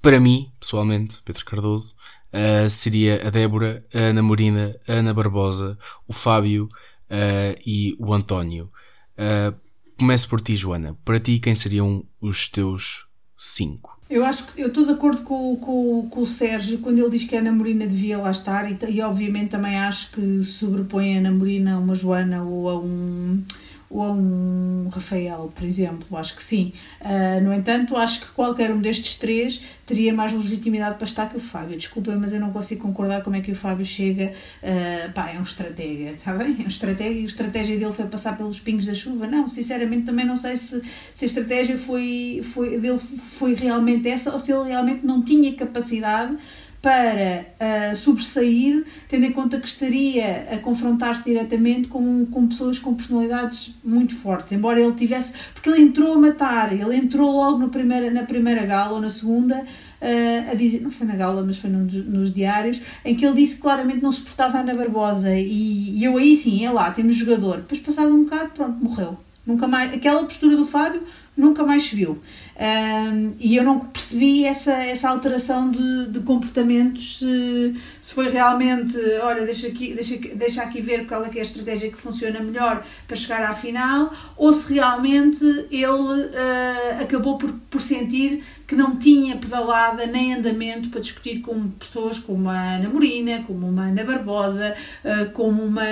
Para mim, pessoalmente, Pedro Cardoso, uh, seria a Débora, a Ana Morina, a Ana Barbosa, o Fábio uh, e o António. Uh, começo por ti, Joana. Para ti, quem seriam os teus cinco? Eu acho que eu estou de acordo com, com, com o Sérgio quando ele diz que a Ana Morina devia lá estar e, e obviamente também acho que sobrepõe a Ana Morina a uma Joana ou a um ou a um Rafael, por exemplo, acho que sim. Uh, no entanto, acho que qualquer um destes três teria mais legitimidade para estar que o Fábio. Desculpa, mas eu não consigo concordar como é que o Fábio chega. Uh, pá, é um estratega, está bem? É um estratega e a estratégia dele foi passar pelos pingos da chuva. Não, sinceramente também não sei se, se a estratégia foi, foi, dele foi realmente essa ou se ele realmente não tinha capacidade para uh, sobressair, tendo em conta que estaria a confrontar-se diretamente com, com pessoas com personalidades muito fortes, embora ele tivesse, porque ele entrou a matar, ele entrou logo no primeira, na primeira gala ou na segunda, uh, a dizer, não foi na gala, mas foi no, nos diários, em que ele disse que claramente não suportava a Ana Barbosa e, e eu aí sim, é lá, temos jogador. Depois passado um bocado, pronto, morreu. Nunca mais, aquela postura do Fábio nunca mais se viu. Um, e eu não percebi essa, essa alteração de, de comportamentos, se, se foi realmente, olha, deixa aqui, deixa, deixa aqui ver qual é, é a estratégia que funciona melhor para chegar à final, ou se realmente ele uh, acabou por, por sentir que não tinha pedalada nem andamento para discutir com pessoas como a Ana Morina, como uma Ana Barbosa, uh, como, uma,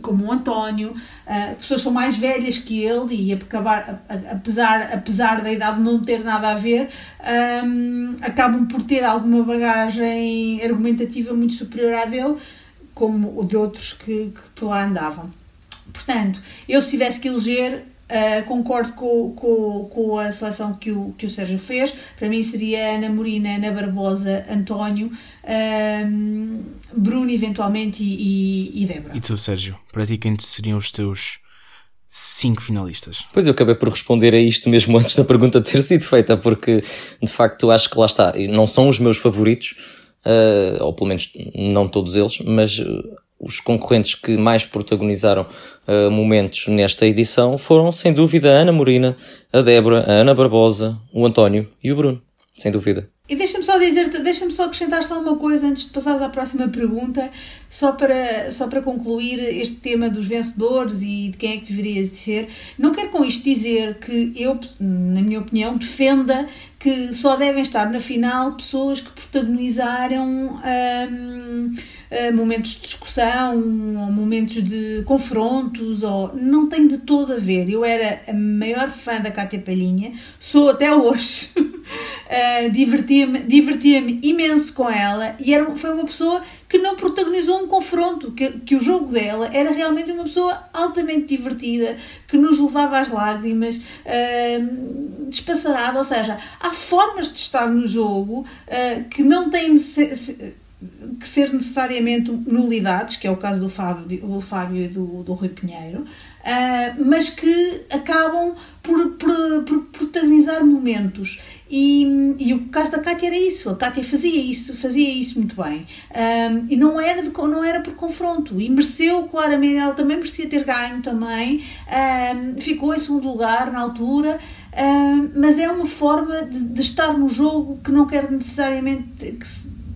como um António, uh, pessoas são mais velhas que ele e acabar, apesar, apesar da idade não ter nada a ver, um, acabam por ter alguma bagagem argumentativa muito superior à dele, como o de outros que, que por lá andavam. Portanto, eu se tivesse que eleger, Uh, concordo com, com, com a seleção que o, que o Sérgio fez. Para mim seria Ana Morina, Ana Barbosa, António, uh, Bruno, eventualmente, e, e, e Débora. E tu, Sérgio? Para ti, quem seriam os teus cinco finalistas. Pois eu acabei por responder a isto mesmo *laughs* antes da pergunta ter sido feita, porque de facto acho que lá está. Não são os meus favoritos, uh, ou pelo menos não todos eles, mas os concorrentes que mais protagonizaram uh, momentos nesta edição foram, sem dúvida, a Ana Morina, a Débora, a Ana Barbosa, o António e o Bruno. Sem dúvida. E deixa-me só dizer, deixa-me só acrescentar só uma coisa antes de passares à próxima pergunta, só para, só para concluir este tema dos vencedores e de quem é que deveria ser. Não quero com isto dizer que eu, na minha opinião, defenda que só devem estar na final pessoas que protagonizaram. Hum, momentos de discussão, ou momentos de confrontos, ou não tem de todo a ver. Eu era a maior fã da Cátia Palhinha, sou até hoje. uh, *laughs* divertia-me divertia imenso com ela e era, foi uma pessoa que não protagonizou um confronto, que, que o jogo dela era realmente uma pessoa altamente divertida, que nos levava às lágrimas, uh, despassarada, ou seja, há formas de estar no jogo uh, que não têm que ser necessariamente nulidades, que é o caso do Fábio, do Fábio e do, do Rui Pinheiro, uh, mas que acabam por, por, por, protagonizar momentos. E, e, o caso da Cátia era isso, a Cátia fazia isso, fazia isso muito bem. Um, e não era, de, não era por confronto, e mereceu claramente, ela também merecia ter ganho também, um, ficou em segundo lugar na altura, mas é uma forma de, de, estar no jogo que não quer necessariamente que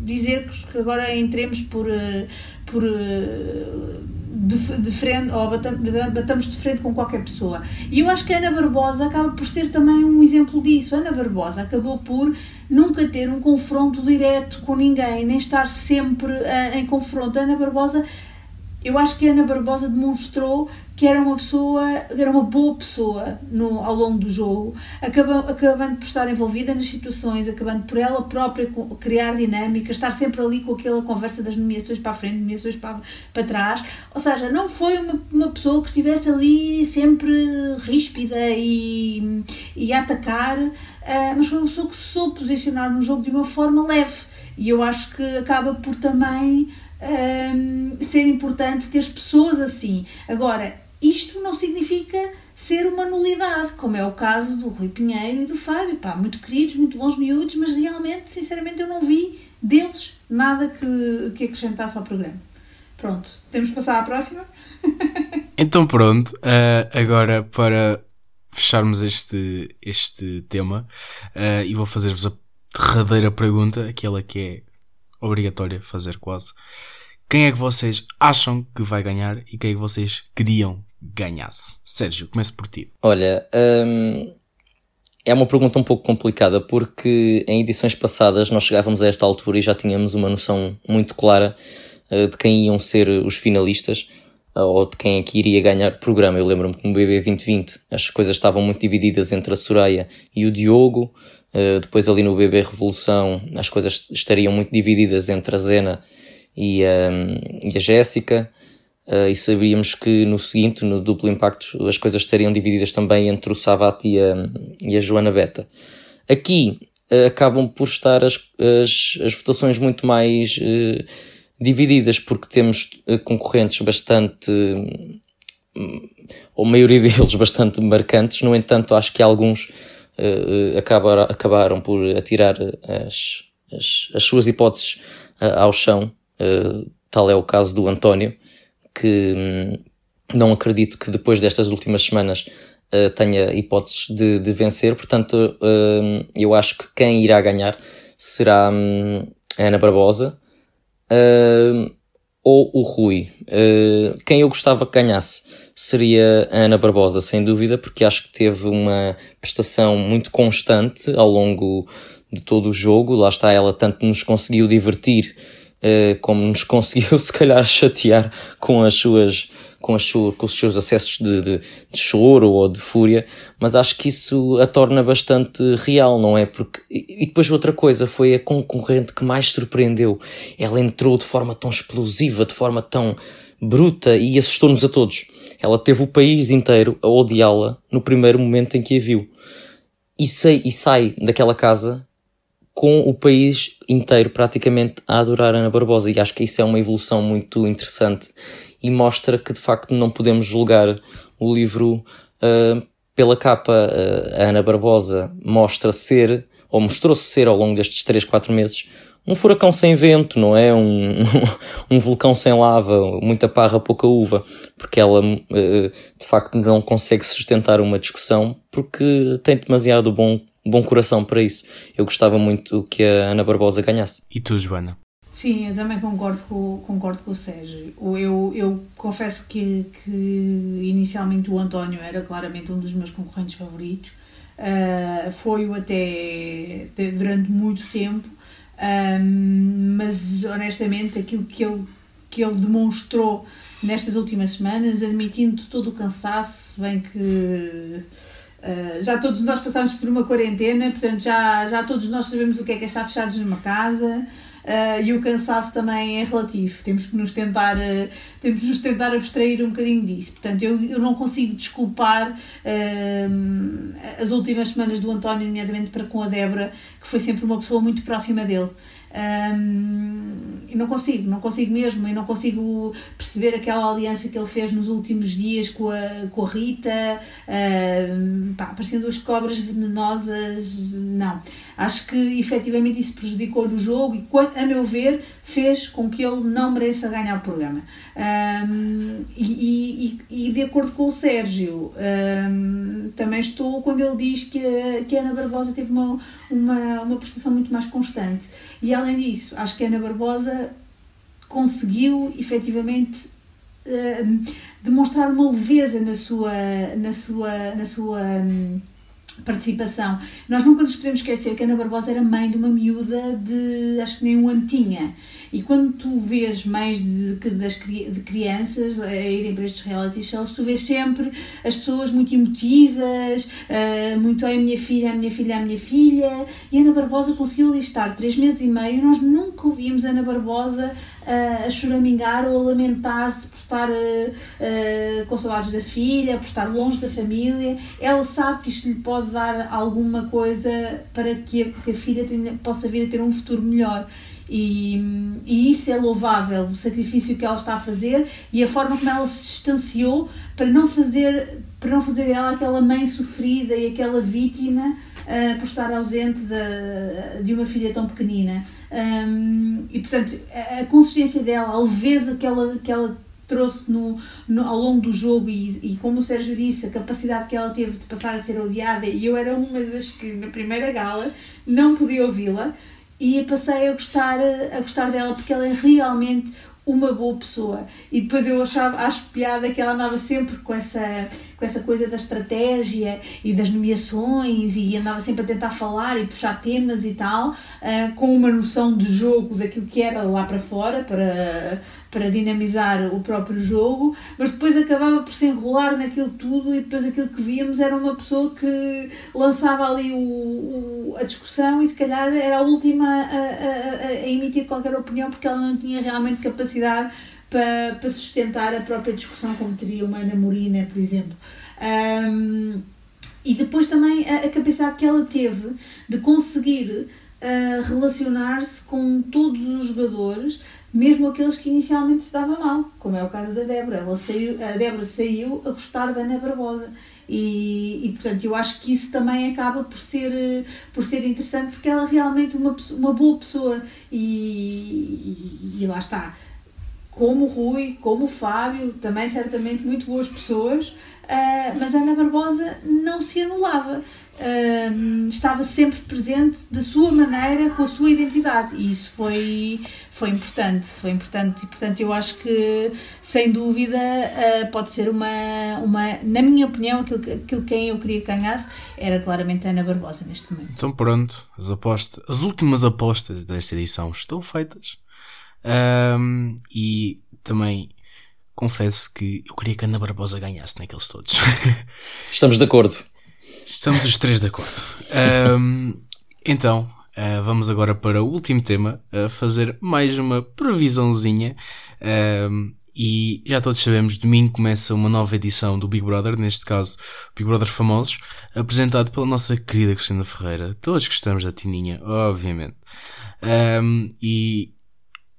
dizer que agora entremos por, eh, por eh, de, de frente ou batamos de frente com qualquer pessoa. E eu acho que Ana Barbosa acaba por ser também um exemplo disso. Ana Barbosa acabou por nunca ter um confronto direto com ninguém, nem estar sempre uh, em confronto. Ana Barbosa eu acho que a Ana Barbosa demonstrou que era uma pessoa, era uma boa pessoa no, ao longo do jogo, acabando, acabando por estar envolvida nas situações, acabando por ela própria criar dinâmica, estar sempre ali com aquela conversa das nomeações para a frente, nomeações para, para trás. Ou seja, não foi uma, uma pessoa que estivesse ali sempre ríspida e, e a atacar, uh, mas foi uma pessoa que soube posicionar no jogo de uma forma leve. E eu acho que acaba por também um, ser importante ter pessoas assim. Agora, isto não significa ser uma nulidade, como é o caso do Rui Pinheiro e do Fábio, pá, muito queridos, muito bons miúdos, mas realmente, sinceramente, eu não vi deles nada que, que acrescentasse ao programa. Pronto, temos que passar à próxima? *laughs* então pronto, uh, agora para fecharmos este, este tema, uh, e vou fazer-vos a derradeira pergunta, aquela que é obrigatória fazer quase. Quem é que vocês acham que vai ganhar e quem é que vocês queriam ganhasse? Sérgio, comece por ti. Olha, hum, é uma pergunta um pouco complicada porque em edições passadas nós chegávamos a esta altura e já tínhamos uma noção muito clara uh, de quem iam ser os finalistas uh, ou de quem é que iria ganhar programa. Eu lembro-me que no BB 2020 as coisas estavam muito divididas entre a Soraya e o Diogo. Uh, depois ali no BB Revolução as coisas estariam muito divididas entre a Zena e a, e a Jéssica. Uh, e sabíamos que no seguinte, no duplo impacto, as coisas estariam divididas também entre o Savat e a, e a Joana Beta. Aqui uh, acabam por estar as, as, as votações muito mais uh, divididas, porque temos concorrentes bastante, ou a maioria *laughs* deles bastante marcantes, no entanto, acho que alguns acabaram, acabaram por atirar as, as, as suas hipóteses ao chão Uh, tal é o caso do António, que hum, não acredito que depois destas últimas semanas uh, tenha hipóteses de, de vencer, portanto, uh, eu acho que quem irá ganhar será um, Ana Barbosa ou o Rui. quem eu gostava que ganhasse seria a Ana Barbosa, sem dúvida, porque acho que teve uma prestação muito constante ao longo de todo o jogo. Lá está, ela tanto nos conseguiu divertir eh, como nos *laughs* conseguiu se calhar chatear com as suas com, as suas, com os seus acessos de, de, de, choro ou de fúria, mas acho que isso a torna bastante real, não é? Porque, e depois outra coisa, foi a concorrente que mais surpreendeu. Ela entrou de forma tão explosiva, de forma tão bruta e assustou-nos a todos. Ela teve o país inteiro a odiá-la no primeiro momento em que a viu. E, sei, e sai daquela casa com o país inteiro praticamente a adorar Ana Barbosa e acho que isso é uma evolução muito interessante e mostra que de facto não podemos julgar o livro uh, pela capa. Uh, a Ana Barbosa mostra ser, ou mostrou-se ser ao longo destes 3, 4 meses, um furacão sem vento, não é? Um, *laughs* um vulcão sem lava, muita parra, pouca uva, porque ela uh, de facto não consegue sustentar uma discussão porque tem demasiado bom, bom coração para isso. Eu gostava muito que a Ana Barbosa ganhasse. E tu, Joana? Sim, eu também concordo com, concordo com o Sérgio. Eu, eu confesso que, que inicialmente o António era claramente um dos meus concorrentes favoritos. Uh, Foi-o até, até, durante muito tempo, um, mas honestamente aquilo que ele, que ele demonstrou nestas últimas semanas, admitindo todo o cansaço, bem que uh, já todos nós passamos por uma quarentena, portanto já, já todos nós sabemos o que é que é estar fechados numa casa. Uh, e o cansaço também é relativo, temos que nos tentar, uh, temos que nos tentar abstrair um bocadinho disso. Portanto, eu, eu não consigo desculpar uh, as últimas semanas do António, nomeadamente para com a Débora, que foi sempre uma pessoa muito próxima dele. Um, não consigo, não consigo mesmo, e não consigo perceber aquela aliança que ele fez nos últimos dias com a, com a Rita, um, pá, parecendo as cobras venenosas, não. Acho que efetivamente isso prejudicou no jogo e, a meu ver, fez com que ele não mereça ganhar o programa. Um, e, e, e, de acordo com o Sérgio, um, também estou quando ele diz que a, que a Ana Barbosa teve uma, uma, uma prestação muito mais constante. E além disso, acho que Ana Barbosa conseguiu efetivamente uh, demonstrar uma leveza na sua, na sua, na sua um, participação. Nós nunca nos podemos esquecer que Ana Barbosa era mãe de uma miúda de acho que nem um ano tinha. E quando tu vês mães de, das, de crianças a irem para estes reality shows, tu vês sempre as pessoas muito emotivas, uh, muito a minha filha, a minha filha, a minha filha. E Ana Barbosa conseguiu ali estar três meses e meio. Nós nunca ouvimos Ana Barbosa uh, a choramingar ou a lamentar-se por estar uh, com saudades da filha, por estar longe da família. Ela sabe que isto lhe pode dar alguma coisa para que a, que a filha tenha, possa vir a ter um futuro melhor. E, e, isso é louvável, o sacrifício que ela está a fazer e a forma como ela se distanciou para não fazer, para não fazer dela aquela mãe sofrida e aquela vítima uh, por estar ausente de, de uma filha tão pequenina. Um, e portanto, a, a, consistência dela, a leveza que ela, que ela trouxe no, no, ao longo do jogo e, e, como o Sérgio disse, a capacidade que ela teve de passar a ser odiada, e eu era uma das que na primeira gala não podia ouvi-la e passei a gostar, a gostar dela porque ela é realmente uma boa pessoa. E depois eu achava, acho piada que ela andava sempre com essa, com essa coisa da estratégia e das nomeações e andava sempre a tentar falar e puxar temas e tal, uh, com uma noção de jogo daquilo que era lá para fora, para, para dinamizar o próprio jogo, mas depois acabava por se enrolar naquilo tudo e depois aquilo que víamos era uma pessoa que lançava ali o, o a discussão e se calhar era a última a, a, a, emitir qualquer opinião porque ela não tinha realmente capacidade para, para sustentar a própria discussão como teria uma Ana Morina, por exemplo. Um, e depois também a, a, capacidade que ela teve de conseguir uh, relacionar-se com todos os jogadores mesmo aqueles que inicialmente se davam mal, como é o caso da Débora. Ela saiu, a Débora saiu a gostar da Ana Barbosa. E, e, portanto eu acho que isso também acaba por ser, por ser interessante porque ela é realmente uma, uma boa pessoa e, e, e lá está como o Rui, como o Fábio, também certamente muito boas pessoas, uh, mas Ana Barbosa não se anulava. Uh, estava sempre presente da sua maneira, com a sua identidade, e isso foi, foi importante. Foi importante, e portanto, eu acho que, sem dúvida, uh, pode ser uma, uma. Na minha opinião, aquilo, aquilo quem eu queria que ganhasse era claramente a Ana Barbosa neste momento. Então, pronto, as apostas, as últimas apostas desta edição estão feitas. Um, e também confesso que eu queria que a Ana Barbosa ganhasse naqueles todos. *laughs* Estamos de acordo. Estamos os três de acordo. Um, então, uh, vamos agora para o último tema, a fazer mais uma previsãozinha. Um, e já todos sabemos, domingo começa uma nova edição do Big Brother, neste caso Big Brother Famosos, apresentado pela nossa querida Cristina Ferreira. Todos gostamos da Tininha, obviamente. Um, e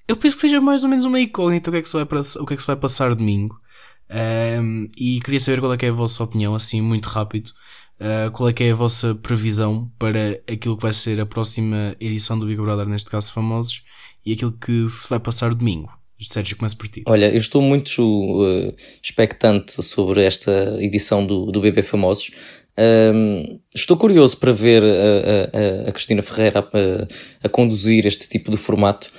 eu penso que seja mais ou menos uma incógnita o que é que se vai, o que é que se vai passar domingo. Um, e queria saber qual é, é a vossa opinião, assim, muito rápido. Uh, qual é que é a vossa previsão para aquilo que vai ser a próxima edição do Big Brother, neste caso famosos, e aquilo que se vai passar domingo? Sérgio, começa por ti. Olha, eu estou muito uh, expectante sobre esta edição do, do BB Famosos. Um, estou curioso para ver a, a, a Cristina Ferreira a, a, conduzir este tipo de formato,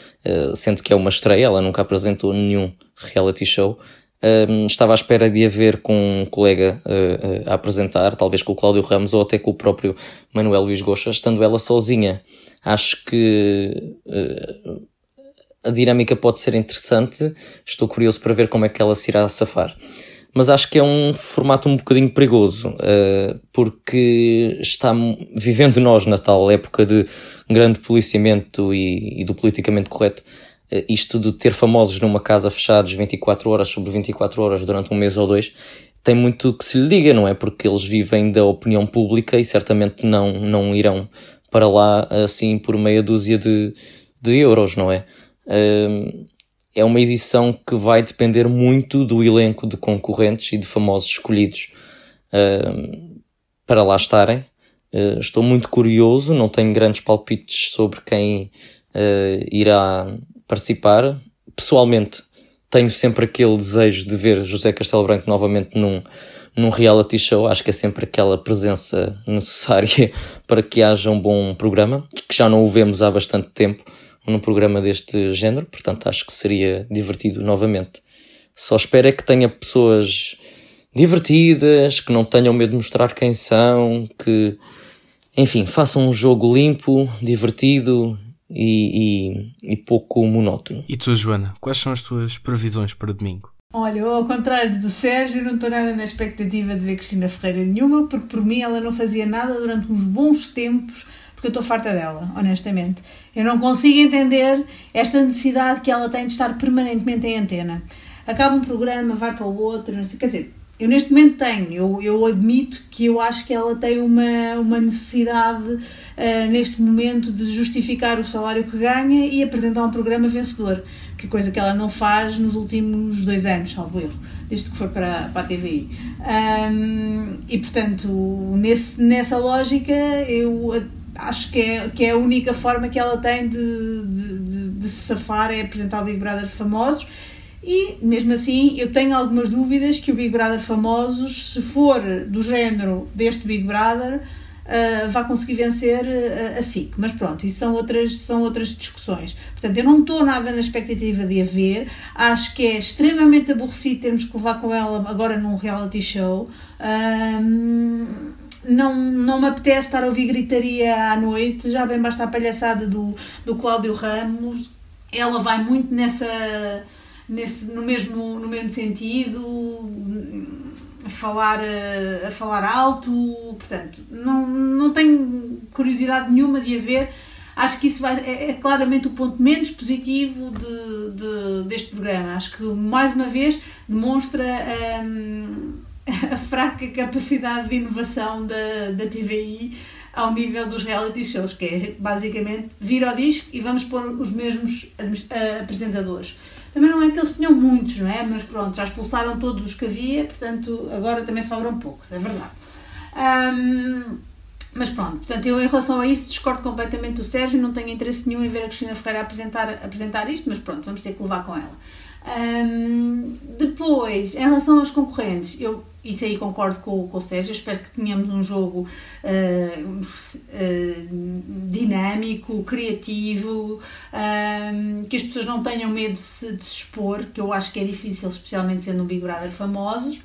sendo que é uma estreia, ela nunca apresentou nenhum reality show. Um, estava à espera de a ver com um colega uh, uh, a apresentar, talvez com o Cláudio Ramos ou até com o próprio Manuel Luís Goxa, estando ela sozinha. Acho que uh, a dinâmica pode ser interessante. Estou curioso para ver como é que ela se irá safar. Mas acho que é um formato um bocadinho perigoso, porque está vivendo nós na tal época de grande policiamento e, e do politicamente correto eh, isto de ter famosos numa casa fechados 24 horas sobre 24 horas durante um mês ou dois, tem muito que se lhe diga, não é? Porque eles vivem da opinião pública e certamente não, não irão para lá assim por meia dúzia de, de euros, não é? É uma edição que vai depender muito do elenco de concorrentes e de famosos escolhidos para lá estarem. Eh, estou muito curioso, não tenho grandes palpites sobre quem eh, irá participar. Pessoalmente, tenho sempre aquele desejo de ver José Castelo Branco novamente num, num reality show. Acho que é sempre aquela presença *laughs* necessária para que haja um bom programa, que já não o vemos há bastante tempo num programa deste género, portanto acho que seria divertido novamente. Só espero é que tenha pessoas divertidas, que não tenham medo de mostrar quem são, que, enfim, façam um jogo limpo, divertido e, e, e pouco monótono. E tu, Joana, quais são as tuas previsões para domingo? Olha, ao contrário do Sérgio, não estou nada na expectativa de ver Cristina Ferreira nenhuma, porque por mim ela não fazia nada durante uns bons tempos, porque eu estou farta dela, honestamente. Eu não consigo entender esta necessidade que ela tem de estar permanentemente em antena. Acaba um programa, vai para o outro, não sei, quer dizer, eu neste momento tenho, eu, eu admito que eu acho que ela tem uma, uma necessidade uh, neste momento de justificar o salário que ganha e apresentar um programa vencedor, que coisa que ela não faz nos últimos dois anos, salvo erro, desde que foi para, para a TVI. Um, e portanto, nesse, nessa lógica, eu acho que é, que é a única forma que ela tem de, de, de, de se safar é apresentar o Big Brother famosos e, mesmo assim, eu tenho algumas dúvidas que o Big Brother famosos, se for do género deste Big Brother, uh, vá conseguir vencer uh, a SIC. Mas pronto, isso são outras, são outras discussões. Portanto, eu não estou nada na expectativa de a ver. Acho que é extremamente aborrecido termos que levar com ela agora num reality show. Não, não me apetece estar a ouvir gritaria à noite, já bem basta a palhaçada do, do Cláudio Ramos. Ela vai muito nessa nesse, no, mesmo, no mesmo sentido, a falar, a, falar alto, portanto, não, não tenho curiosidade nenhuma de a ver. Acho que isso vai, é, é claramente o ponto menos positivo de, de, deste programa. Acho que, mais uma vez, demonstra um, *laughs* a fraca capacidade de inovação da, da TVI ao nível dos reality shows, que é basicamente vir ao disco e vamos pôr os mesmos apresentadores. Também não é que eles tinham muitos, não é? Mas pronto, já expulsaram todos os que havia, portanto agora também sobram poucos, é verdade. Um, mas pronto, portanto, eu em relação a isso discordo completamente do Sérgio, não tenho interesse nenhum em ver a Cristina Ferreira apresentar, apresentar isto, mas pronto, vamos ter que levar com ela. Um, depois, em relação aos concorrentes, eu isso aí concordo com, com o Sérgio, espero que tenhamos um jogo uh, uh, dinâmico, criativo, uh, que as pessoas não tenham medo de se, de se, expor, que eu acho que é difícil, especialmente sendo um Big Brother famosos,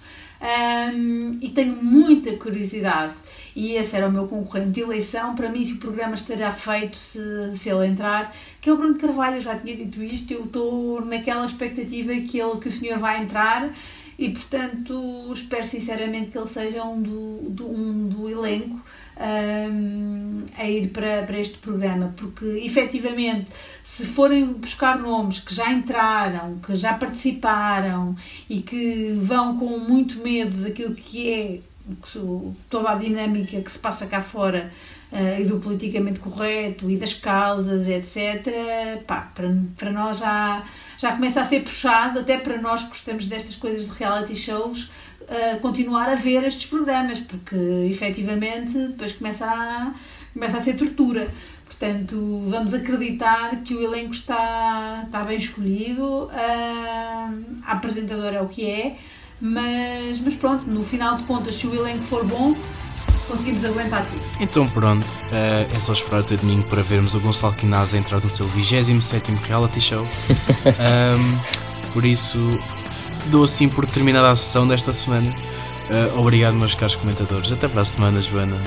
e tenho muita curiosidade e esse era o meu concorrente de eleição. Para mim, o programa estará feito se, se ele entrar, que é o Bruno Carvalho. Eu já tinha dito isto, eu estou naquela expectativa que, ele, que o senhor vai entrar e, portanto, espero sinceramente que ele seja um do, do, um do elenco. Um, a ir para, para este programa, porque efetivamente, se forem buscar nomes que já entraram, que já participaram e que vão com muito medo daquilo que é toda a dinâmica que se passa cá fora uh, e do politicamente correto e das causas, etc., pá, para, para nós já, já começa a ser puxado, até para nós que gostamos destas coisas de reality shows, uh, continuar a ver estes programas, porque efetivamente depois começa a, começa a ser tortura. Portanto, vamos acreditar que o elenco está, está bem escolhido, uh, a apresentadora é o que é, mas, mas pronto, no final de contas, se o elenco for bom, conseguimos aguentar tudo. Então pronto, uh, é só esperar até domingo para vermos o Gonçalo Quinaz entrar no seu 27 reality show. *laughs* um, por isso, dou assim por terminada a sessão desta semana. Uh, obrigado, meus caros comentadores. Até para a semana, Joana.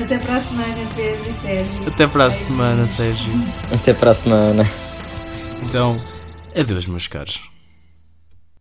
Até para a semana, Pedro e Sérgio. Até para a semana, Sérgio. Até para a semana. Então, adeus, meus caros.